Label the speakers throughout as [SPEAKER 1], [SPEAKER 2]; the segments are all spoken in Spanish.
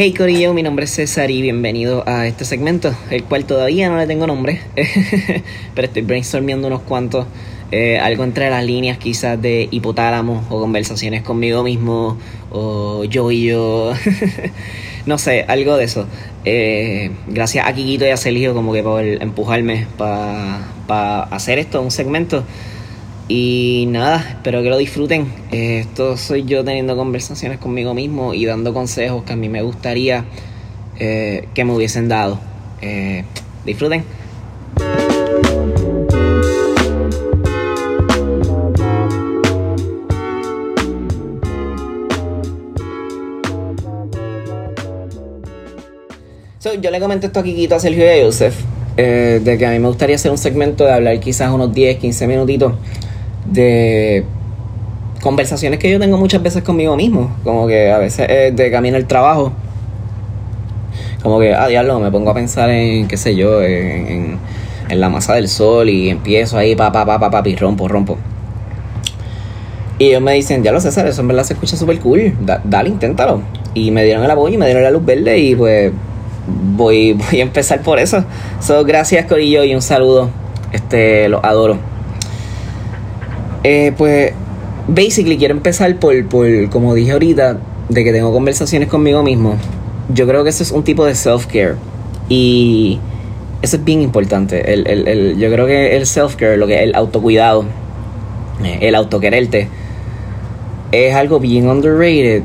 [SPEAKER 1] Hey Corillo, mi nombre es César y bienvenido a este segmento, el cual todavía no le tengo nombre, pero estoy brainstorming unos cuantos, eh, algo entre las líneas quizás de hipotálamo o conversaciones conmigo mismo o yo y yo, no sé, algo de eso. Eh, gracias a Kikito y a Celio como que por empujarme para hacer esto, un segmento. Y nada, espero que lo disfruten. Eh, esto soy yo teniendo conversaciones conmigo mismo y dando consejos que a mí me gustaría eh, que me hubiesen dado. Eh, disfruten. yo le comenté esto a Kikito, a Sergio y a Joseph, de que a mí me gustaría hacer un segmento de hablar quizás unos 10, 15 minutitos de conversaciones que yo tengo muchas veces conmigo mismo, como que a veces de camino al trabajo, como que, ah, diablo, me pongo a pensar en, qué sé yo, en, en, la masa del sol y empiezo ahí, pa, pa, pa, pa, pa, y rompo, rompo. Y ellos me dicen, ya lo César, eso en verdad se escucha súper cool, dale, inténtalo. Y me dieron el apoyo y me dieron la luz verde y pues voy, voy a empezar por eso. So, gracias Corillo y un saludo, este, los adoro. Eh, pues, basically quiero empezar por, por, como dije ahorita, de que tengo conversaciones conmigo mismo. Yo creo que eso es un tipo de self-care. Y eso es bien importante. El, el, el, yo creo que el self-care, lo que el autocuidado, eh, el autoquererte, es algo bien underrated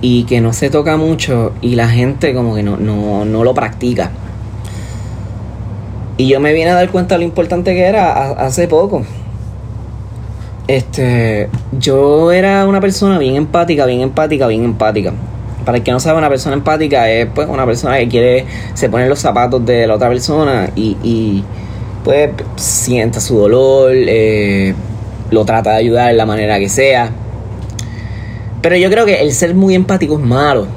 [SPEAKER 1] y que no se toca mucho y la gente como que no, no, no lo practica. Y yo me vine a dar cuenta de lo importante que era hace poco. Este, yo era una persona bien empática, bien empática, bien empática. Para el que no sabe, una persona empática es pues una persona que quiere, se pone los zapatos de la otra persona y, y pues sienta su dolor, eh, lo trata de ayudar de la manera que sea. Pero yo creo que el ser muy empático es malo.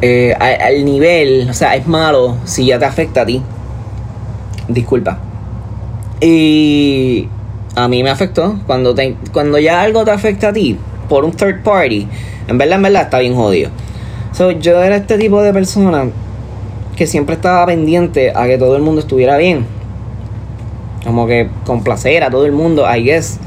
[SPEAKER 1] Eh, al nivel, o sea, es malo si ya te afecta a ti. Disculpa. Y a mí me afectó. Cuando, te, cuando ya algo te afecta a ti por un third party, en verdad, en verdad está bien jodido. So, yo era este tipo de persona que siempre estaba pendiente a que todo el mundo estuviera bien. Como que complacer a todo el mundo, I guess.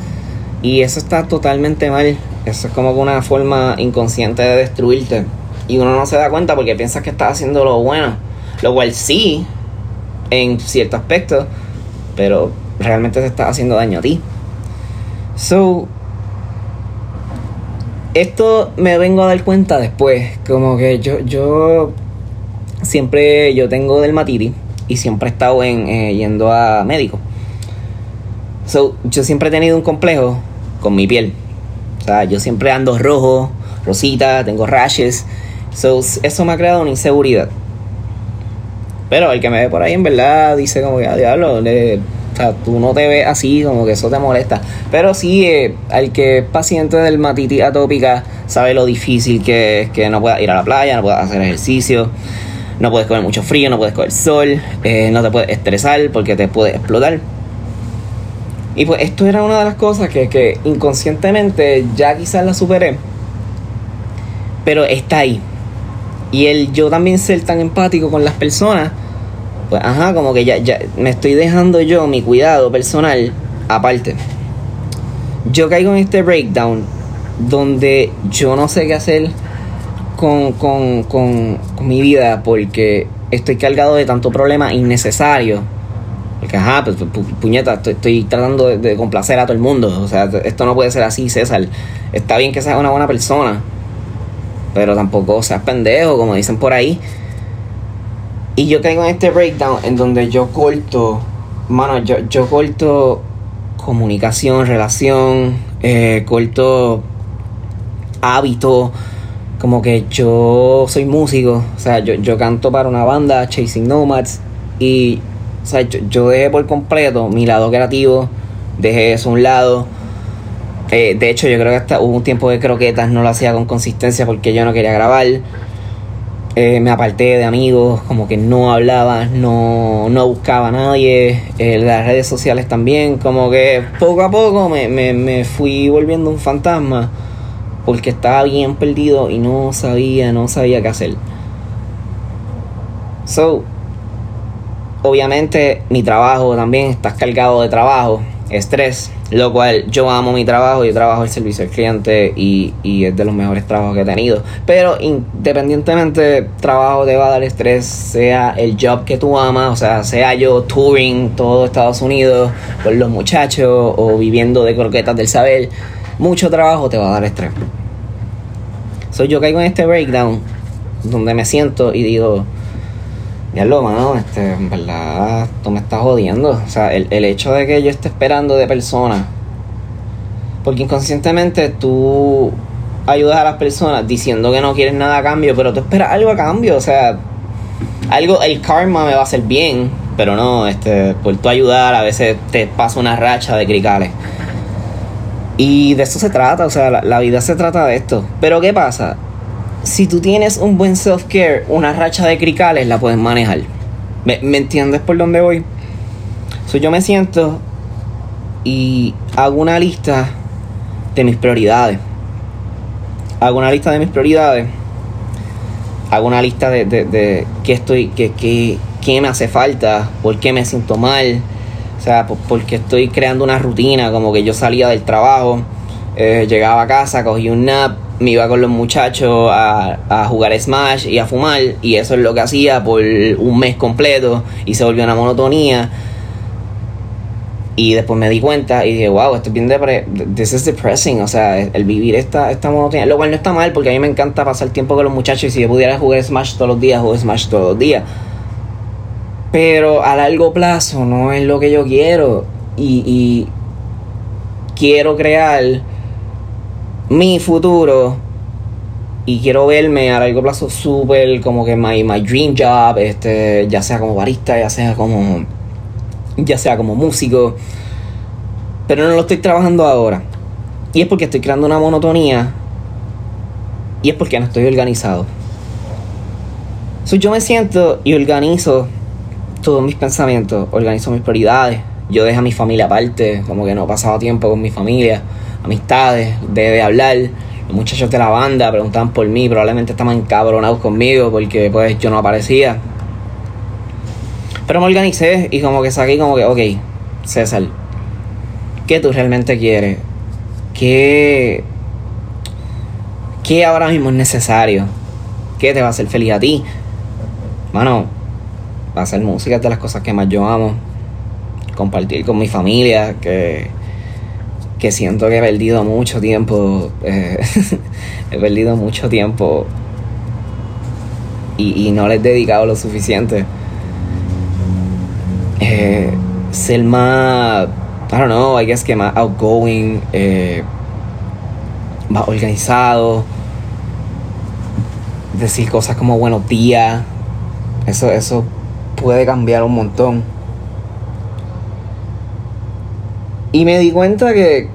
[SPEAKER 1] Y eso está totalmente mal. Eso es como una forma inconsciente de destruirte. Y uno no se da cuenta porque piensas que estás haciendo lo bueno. Lo cual sí, en cierto aspecto. Pero realmente te está haciendo daño a ti. So, esto me vengo a dar cuenta después, como que yo, yo siempre, yo tengo dermatitis y siempre he estado en, eh, yendo a médico. So, yo siempre he tenido un complejo con mi piel. O sea, yo siempre ando rojo, rosita, tengo rashes. So, eso me ha creado una inseguridad. Pero el que me ve por ahí en verdad dice como que a ah, diablo, le o sea, tú no te ves así, como que eso te molesta. Pero sí, eh, al que es paciente del matitis atópica sabe lo difícil que es que no puedas ir a la playa, no puedas hacer ejercicio, no puedes comer mucho frío, no puedes comer sol, eh, no te puedes estresar porque te puede explotar. Y pues esto era una de las cosas que, que inconscientemente ya quizás la superé. Pero está ahí. Y el yo también ser tan empático con las personas pues ajá, como que ya, ya me estoy dejando yo mi cuidado personal aparte. Yo caigo en este breakdown donde yo no sé qué hacer con, con, con, mi vida porque estoy cargado de tanto problema innecesario. Porque, ajá, pues, puñeta, estoy, tratando de, de, complacer a todo el mundo. O sea, esto no puede ser así, César. Está bien que seas una buena persona, pero tampoco seas pendejo, como dicen por ahí. Y yo caigo en este breakdown en donde yo corto, mano, yo, yo corto comunicación, relación, eh, corto hábito, como que yo soy músico, o sea, yo, yo canto para una banda, Chasing Nomads, y o sea, yo, dejé por completo mi lado creativo, dejé eso a un lado. Eh, de hecho, yo creo que hasta hubo un tiempo de croquetas no lo hacía con consistencia porque yo no quería grabar. Eh, me aparté de amigos, como que no hablaba, no, no buscaba a nadie, eh, las redes sociales también, como que poco a poco me, me, me, fui volviendo un fantasma porque estaba bien perdido y no sabía, no sabía qué hacer. So, obviamente mi trabajo también estás cargado de trabajo, estrés, lo cual yo amo mi trabajo, yo trabajo el servicio al cliente y, y es de los mejores trabajos que he tenido. Pero independientemente trabajo te va a dar estrés, sea el job que tú amas, o sea, sea yo touring todo Estados Unidos con los muchachos o viviendo de croquetas del saber, mucho trabajo te va a dar estrés. So yo caigo en este breakdown donde me siento y digo, lo mano, este, en verdad, tú me estás jodiendo. O sea, el, el hecho de que yo esté esperando de personas. Porque inconscientemente tú ayudas a las personas diciendo que no quieres nada a cambio, pero tú esperas algo a cambio. O sea, algo, el karma me va a hacer bien, pero no, este, por tu ayudar, a veces te pasa una racha de cricales. Y de eso se trata, o sea, la, la vida se trata de esto. Pero ¿qué pasa? Si tú tienes un buen self-care, una racha de cricales la puedes manejar. ¿Me, entiendes por dónde voy? So, yo me siento y hago una lista de mis prioridades. Hago una lista de mis prioridades. Hago una lista de, de, qué estoy, qué, qué, me hace falta, por qué me siento mal. O sea, porque estoy creando una rutina, como que yo salía del trabajo, eh, llegaba a casa, cogí un nap, me iba con los muchachos a, a, jugar Smash y a fumar y eso es lo que hacía por un mes completo y se volvió una monotonía. Y después me di cuenta y dije wow esto es bien depre this is depressing o sea el vivir esta, esta monotonía lo cual no está mal porque a mí me encanta pasar tiempo con los muchachos y si yo pudiera jugar Smash todos los días juego Smash todos los días. Pero a largo plazo no es lo que yo quiero y, y quiero crear mi futuro y quiero verme a largo plazo súper como que my, my dream job, este, ya sea como barista, ya sea como ya sea como músico, pero no lo estoy trabajando ahora. Y es porque estoy creando una monotonía y es porque no estoy organizado. So, yo me siento y organizo todos mis pensamientos, organizo mis prioridades. Yo dejo a mi familia aparte, como que no he pasado tiempo con mi familia amistades, de, hablar. Los muchachos de la banda preguntaban por mí, probablemente estaban encabronados conmigo porque pues yo no aparecía. Pero me organicé y como que saqué como que, ok, César, ¿qué tú realmente quieres? ¿Qué, qué ahora mismo es necesario? ¿Qué te va a hacer feliz a ti? Mano, hacer música de las cosas que más yo amo. Compartir con mi familia, que que siento que he perdido mucho tiempo, eh, he perdido mucho tiempo y, no le he dedicado lo suficiente. Eh, ser más, I don't know, I guess que más outgoing, eh, más organizado, decir cosas como buenos días, eso, eso puede cambiar un montón. Y me di cuenta que,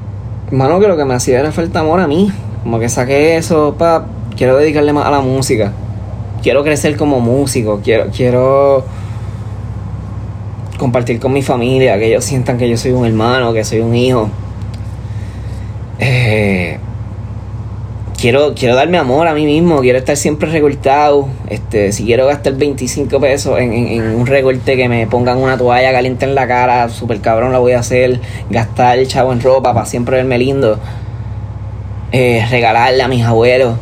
[SPEAKER 1] mano, que lo que me hacía era falta amor a mí. Como que saqué eso, pa, quiero dedicarle más a la música. Quiero crecer como músico, quiero, quiero compartir con mi familia, que ellos sientan que yo soy un hermano, que soy un hijo. Eh, quiero, quiero darme amor a mí mismo, quiero estar siempre recortado. Este, si quiero gastar 25 pesos en, un recorte que me pongan una toalla caliente en la cara, super cabrón la voy a hacer. Gastar el chavo en ropa para siempre verme lindo. Eh, regalarle a mis abuelos.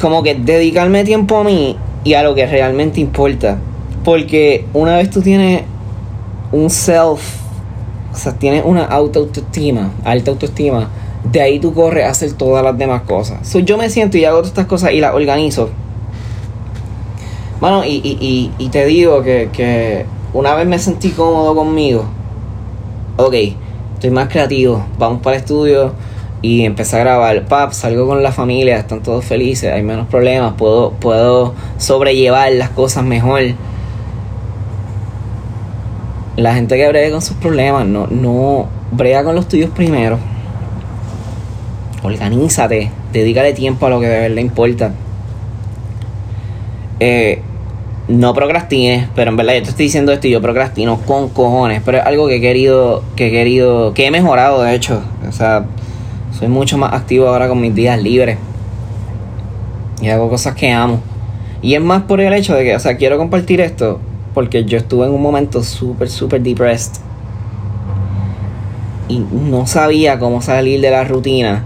[SPEAKER 1] Como que dedicarme tiempo a mí y a lo que realmente importa. Porque una vez tú tienes un self, o sea, tienes una auto autoestima, alta autoestima de ahí tú corres a hacer todas las demás cosas. So, yo me siento y hago todas estas cosas y las organizo. Bueno, y, y, y, te digo que, que, una vez me sentí cómodo conmigo. Ok, estoy más creativo. Vamos para el estudio y empecé a grabar. Pap, salgo con la familia, están todos felices, hay menos problemas, puedo, puedo sobrellevar las cosas mejor. La gente que brega con sus problemas, no, no brega con los tuyos primero Organízate, dedícale tiempo a lo que de verdad importa. Eh, no procrastines, pero en verdad yo te estoy diciendo esto y yo procrastino con cojones, pero es algo que he querido, que he querido, que he mejorado de hecho. O sea, soy mucho más activo ahora con mis días libres. Y hago cosas que amo. Y es más por el hecho de que, o sea, quiero compartir esto porque yo estuve en un momento súper, súper depressed. Y no sabía cómo salir de la rutina.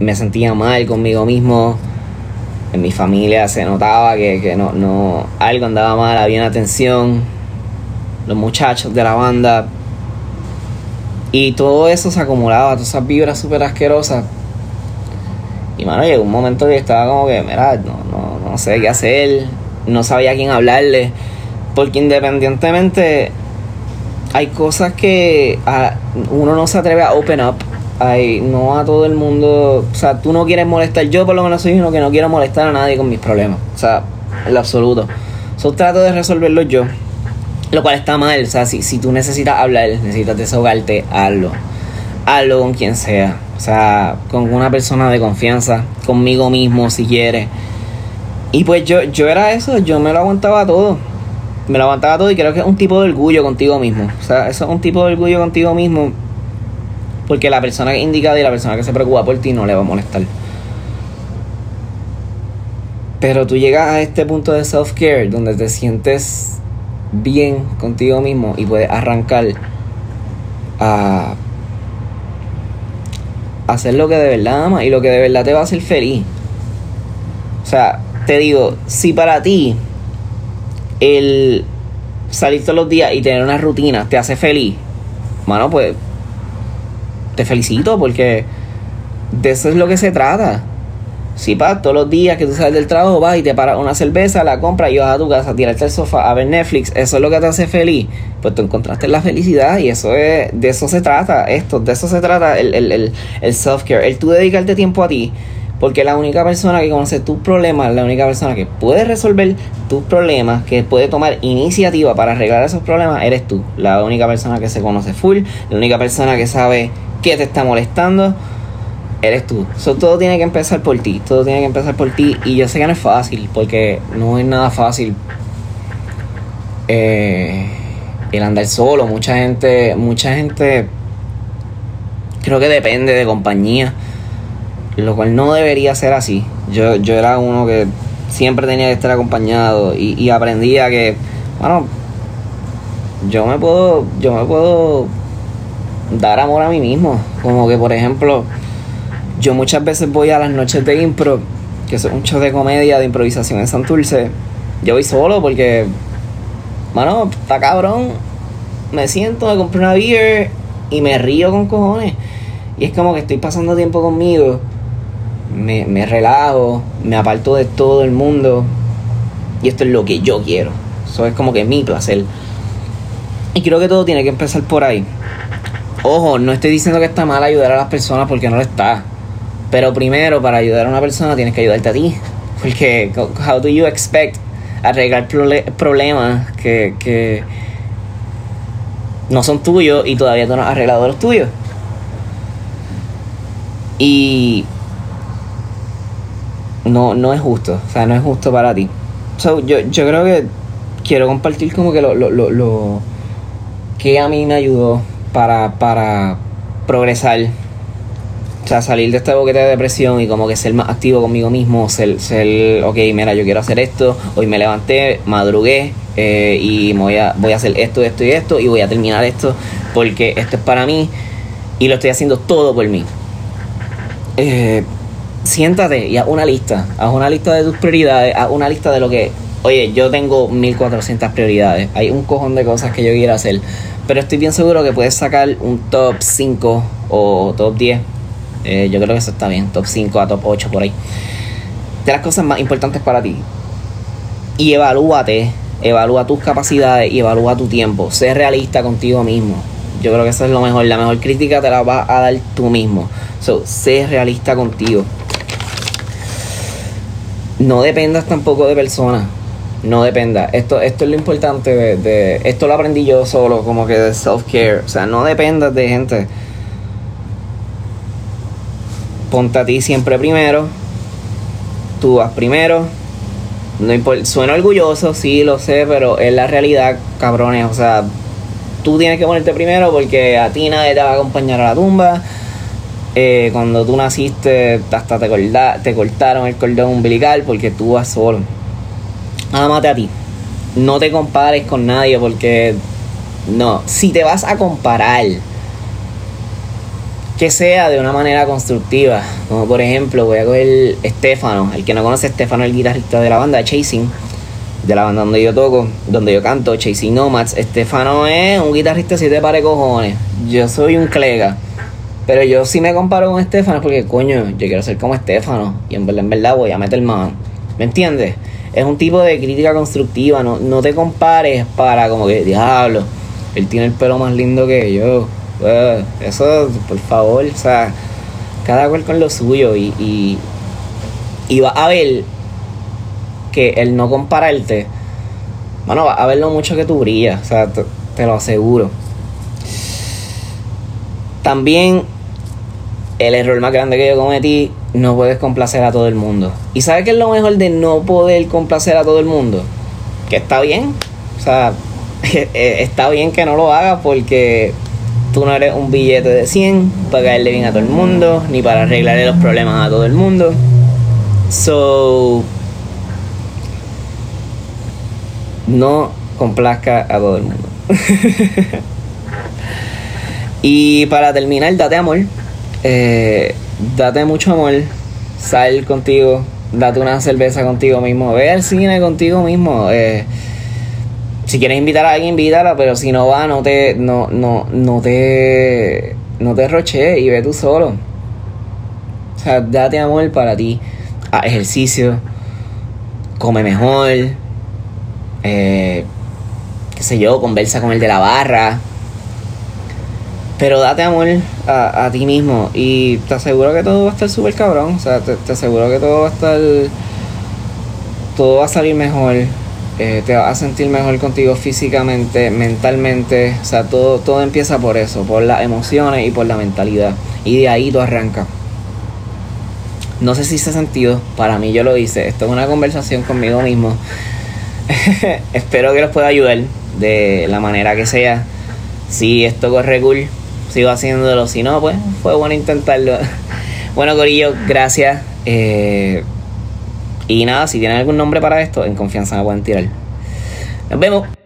[SPEAKER 1] Me sentía mal conmigo mismo. En mi familia se notaba que, que no, no, algo andaba mal, había una tensión. Los muchachos de la banda. Y todo eso se acumulaba, todas esas vibras súper asquerosas y mano, llegó un momento que estaba como que, mira, no, no, no sé qué hacer, no sabía a quién hablarle. Porque independientemente hay cosas que uno no se atreve a open up. Hay, no a todo el mundo. O sea, tú no quieres molestar. Yo por lo menos soy uno que no quiero molestar a nadie con mis problemas. O sea, en lo absoluto. So, trato de resolverlo yo. Lo cual está mal. O sea, si, si tú necesitas hablar, necesitas desahogarte, hazlo. Hazlo con quien sea. O sea, con una persona de confianza, conmigo mismo si quiere. Y pues yo, yo era eso, yo me lo aguantaba todo. Me lo aguantaba todo y creo que es un tipo de orgullo contigo mismo. O sea, eso es un tipo de orgullo contigo mismo. Porque la persona indicada y la persona que se preocupa por ti no le va a molestar. Pero tú llegas a este punto de self-care donde te sientes bien contigo mismo y puedes arrancar a hacer lo que de verdad amas y lo que de verdad te va a hacer feliz. O sea, te digo, si para ti el salir todos los días y tener una rutina te hace feliz, mano, pues te felicito porque de eso es lo que se trata. Si para todos los días que tú sales del trabajo vas y te paras una cerveza, la compras y vas a tu casa a tirarte al sofá a ver Netflix, eso es lo que te hace feliz, pues tú encontraste la felicidad y eso es, de eso se trata, esto, de eso se trata el, el, el, el self-care, el tú dedicarte tiempo a ti, porque la única persona que conoce tus problemas, la única persona que puede resolver tus problemas, que puede tomar iniciativa para arreglar esos problemas, eres tú. La única persona que se conoce full, la única persona que sabe qué te está molestando eres tú. Eso todo tiene que empezar por ti. Todo tiene que empezar por ti. Y yo sé que no es fácil, porque no es nada fácil eh, el andar solo. Mucha gente, mucha gente creo que depende de compañía. Lo cual no debería ser así. Yo, yo era uno que siempre tenía que estar acompañado. Y, y aprendí a que, bueno, yo me puedo, yo me puedo dar amor a mí mismo. Como que por ejemplo yo muchas veces voy a las noches de impro, que es un show de comedia, de improvisación en Santurce. Yo voy solo porque, mano, está cabrón. Me siento, me compro una beer y me río con cojones. Y es como que estoy pasando tiempo conmigo. Me, me relajo, me aparto de todo el mundo. Y esto es lo que yo quiero. Eso es como que mi placer. Y creo que todo tiene que empezar por ahí. Ojo, no estoy diciendo que está mal ayudar a las personas porque no lo está. Pero primero, para ayudar a una persona, tienes que ayudarte a ti. Porque, how do you expect arreglar problemas que, que no son tuyos y todavía tú no has arreglado los tuyos? Y no, no es justo, o sea, no es justo para ti. So, yo, yo creo que quiero compartir como que lo, lo, lo, lo que a mí me ayudó para, para progresar o sea, salir de este boquete de depresión y como que ser más activo conmigo mismo, ser, ser ok, mira, yo quiero hacer esto, hoy me levanté, madrugué eh, y voy a, voy a hacer esto, esto y esto y voy a terminar esto porque esto es para mí y lo estoy haciendo todo por mí. Eh, siéntate y haz una lista, haz una lista de tus prioridades, haz una lista de lo que, oye, yo tengo 1400 prioridades, hay un cojón de cosas que yo quiero hacer, pero estoy bien seguro que puedes sacar un top 5 o top 10 eh, yo creo que eso está bien, top 5 a top 8 por ahí. De las cosas más importantes para ti. Y evalúate, evalúa tus capacidades y evalúa tu tiempo. Sé realista contigo mismo. Yo creo que eso es lo mejor. La mejor crítica te la vas a dar tú mismo. So, sé realista contigo. No dependas tampoco de personas. No dependa. Esto, esto es lo importante de, Esto lo aprendí yo solo, como que de self-care. O sea, no dependas de gente ponte a ti siempre primero. Tú vas primero. No importa, suena orgulloso, sí, lo sé, pero es la realidad, cabrones. O sea, tú tienes que ponerte primero porque a ti nadie te va a acompañar a la tumba. Eh, cuando tú naciste, hasta te, te cortaron el cordón umbilical porque tú vas solo. Ámate a ti. No te compares con nadie porque. No. Si te vas a comparar, que sea de una manera constructiva. Como por ejemplo, voy a coger Estefano. El que no conoce Estefano, el guitarrista de la banda Chasing. De la banda donde yo toco, donde yo canto, Chasing Nomads. Estefano es un guitarrista si te pare cojones. Yo soy un clega. Pero yo sí me comparo con Estefano porque, coño, yo quiero ser como Estefano. Y en verdad, en verdad voy a meter mano. ¿Me entiendes? Es un tipo de crítica constructiva. No, no te compares para como que, diablo, él tiene el pelo más lindo que yo. Pues, eso, por favor, o sea, cada cual con lo suyo. Y, y, y va a ver que el no compararte, bueno, va a ver lo mucho que tú brillas. O sea, te lo aseguro. También el error más grande que yo cometí, no puedes complacer a todo el mundo. ¿Y sabes qué es lo mejor de no poder complacer a todo el mundo? Que está bien. O sea, eh, está bien que no lo hagas porque tú no eres un billete de 100 para caerle bien a todo el mundo, ni para arreglarle los problemas a todo el mundo. So, no complazca a todo el mundo. y para terminar, date amor. Eh, date mucho amor, sal contigo, date una cerveza contigo mismo, ve al cine contigo mismo. Eh, si quieres invitar a alguien, invítala, pero si no va, no te, no, no, no te, no te roche y ve tú solo. O sea, date amor para ti. Ejercicio, come mejor, eh, qué sé yo, conversa con el de la barra pero date amor a, a, ti mismo y te aseguro que todo va a estar súper cabrón. O sea, te, aseguro que todo va a estar. Todo va a salir mejor. Eh, te vas a sentir mejor contigo físicamente, mentalmente. O sea, todo, todo empieza por eso, por las emociones y por la mentalidad. Y de ahí tú arrancas. No sé si ha sentido, para mí yo lo hice. Esto es una conversación conmigo mismo. Espero que los pueda ayudar de la manera que sea. Si esto corre cool, sigo haciéndolo. Si no, pues fue bueno intentarlo. bueno, Corillo, gracias. Eh, y nada, si tienen algún nombre para esto, en confianza me pueden tirar. Nos vemos.